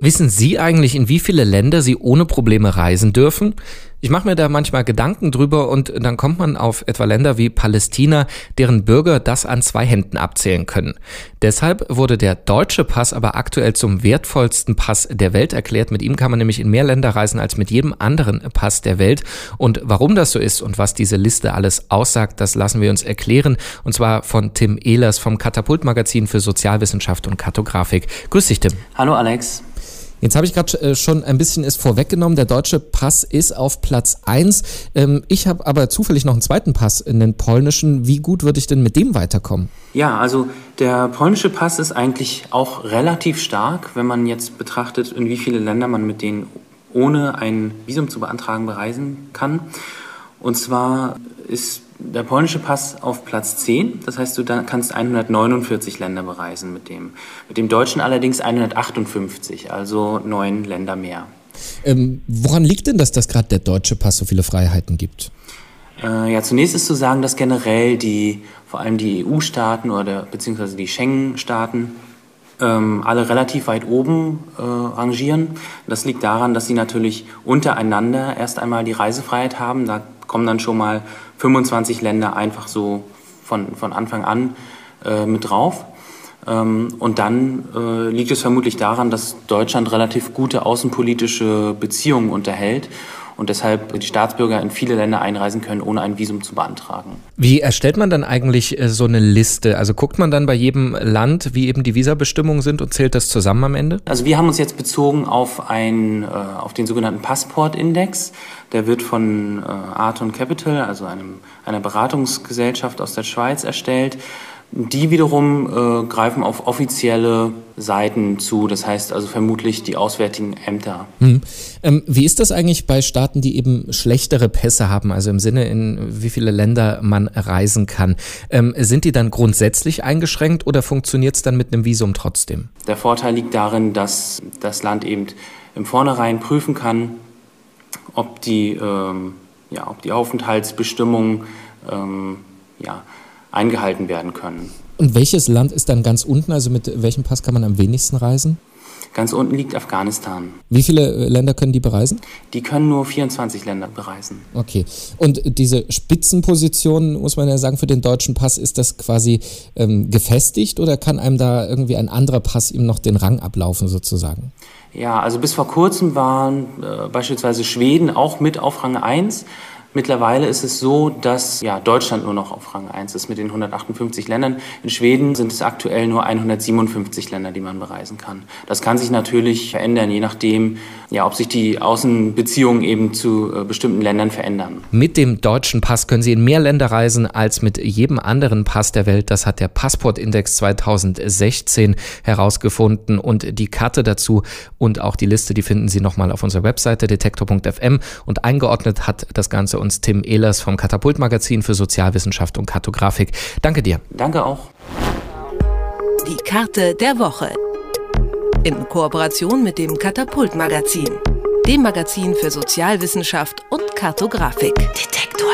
Wissen Sie eigentlich, in wie viele Länder Sie ohne Probleme reisen dürfen? Ich mache mir da manchmal Gedanken drüber und dann kommt man auf etwa Länder wie Palästina, deren Bürger das an zwei Händen abzählen können. Deshalb wurde der deutsche Pass aber aktuell zum wertvollsten Pass der Welt erklärt. Mit ihm kann man nämlich in mehr Länder reisen als mit jedem anderen Pass der Welt. Und warum das so ist und was diese Liste alles aussagt, das lassen wir uns erklären. Und zwar von Tim Ehlers vom Katapult-Magazin für Sozialwissenschaft und Kartografik. Grüß dich, Tim. Hallo, Alex. Jetzt habe ich gerade äh, schon ein bisschen es vorweggenommen. Der deutsche Pass ist auf Platz eins. Ähm, ich habe aber zufällig noch einen zweiten Pass, in den polnischen. Wie gut würde ich denn mit dem weiterkommen? Ja, also der polnische Pass ist eigentlich auch relativ stark, wenn man jetzt betrachtet, in wie viele Länder man mit denen ohne ein Visum zu beantragen bereisen kann. Und zwar ist der polnische Pass auf Platz 10. Das heißt, du kannst 149 Länder bereisen mit dem. Mit dem deutschen allerdings 158, also neun Länder mehr. Ähm, woran liegt denn das, dass gerade der deutsche Pass so viele Freiheiten gibt? Äh, ja, zunächst ist zu sagen, dass generell die, vor allem die EU-Staaten oder beziehungsweise die Schengen-Staaten ähm, alle relativ weit oben äh, rangieren. Das liegt daran, dass sie natürlich untereinander erst einmal die Reisefreiheit haben. Da kommen dann schon mal 25 Länder einfach so von, von Anfang an äh, mit drauf. Ähm, und dann äh, liegt es vermutlich daran, dass Deutschland relativ gute außenpolitische Beziehungen unterhält und deshalb die Staatsbürger in viele Länder einreisen können, ohne ein Visum zu beantragen. Wie erstellt man dann eigentlich äh, so eine Liste? Also guckt man dann bei jedem Land, wie eben die Visabestimmungen sind und zählt das zusammen am Ende? Also wir haben uns jetzt bezogen auf, ein, äh, auf den sogenannten Passportindex. Der wird von äh, Arton Capital, also einem, einer Beratungsgesellschaft aus der Schweiz, erstellt. Die wiederum äh, greifen auf offizielle Seiten zu, das heißt also vermutlich die auswärtigen Ämter. Hm. Ähm, wie ist das eigentlich bei Staaten, die eben schlechtere Pässe haben, also im Sinne, in wie viele Länder man reisen kann? Ähm, sind die dann grundsätzlich eingeschränkt oder funktioniert es dann mit einem Visum trotzdem? Der Vorteil liegt darin, dass das Land eben im Vornherein prüfen kann, ob die, ähm, ja, ob die Aufenthaltsbestimmungen ähm, ja, eingehalten werden können. Und welches Land ist dann ganz unten? Also mit welchem Pass kann man am wenigsten reisen? Ganz unten liegt Afghanistan. Wie viele äh, Länder können die bereisen? Die können nur 24 Länder bereisen. Okay. Und diese Spitzenposition, muss man ja sagen, für den deutschen Pass, ist das quasi ähm, gefestigt oder kann einem da irgendwie ein anderer Pass ihm noch den Rang ablaufen sozusagen? Ja, also bis vor kurzem waren äh, beispielsweise Schweden auch mit auf Rang 1. Mittlerweile ist es so, dass ja, Deutschland nur noch auf Rang 1 ist mit den 158 Ländern. In Schweden sind es aktuell nur 157 Länder, die man bereisen kann. Das kann sich natürlich verändern, je nachdem, ja, ob sich die Außenbeziehungen eben zu äh, bestimmten Ländern verändern. Mit dem deutschen Pass können Sie in mehr Länder reisen als mit jedem anderen Pass der Welt. Das hat der Passportindex 2016 herausgefunden und die Karte dazu und auch die Liste, die finden Sie nochmal auf unserer Webseite detektor.fm und eingeordnet hat das Ganze uns Tim Ehlers vom Katapult-Magazin für Sozialwissenschaft und Kartografik. Danke dir. Danke auch. Die Karte der Woche. In Kooperation mit dem Katapult-Magazin, dem Magazin für Sozialwissenschaft und Kartografik. Detektor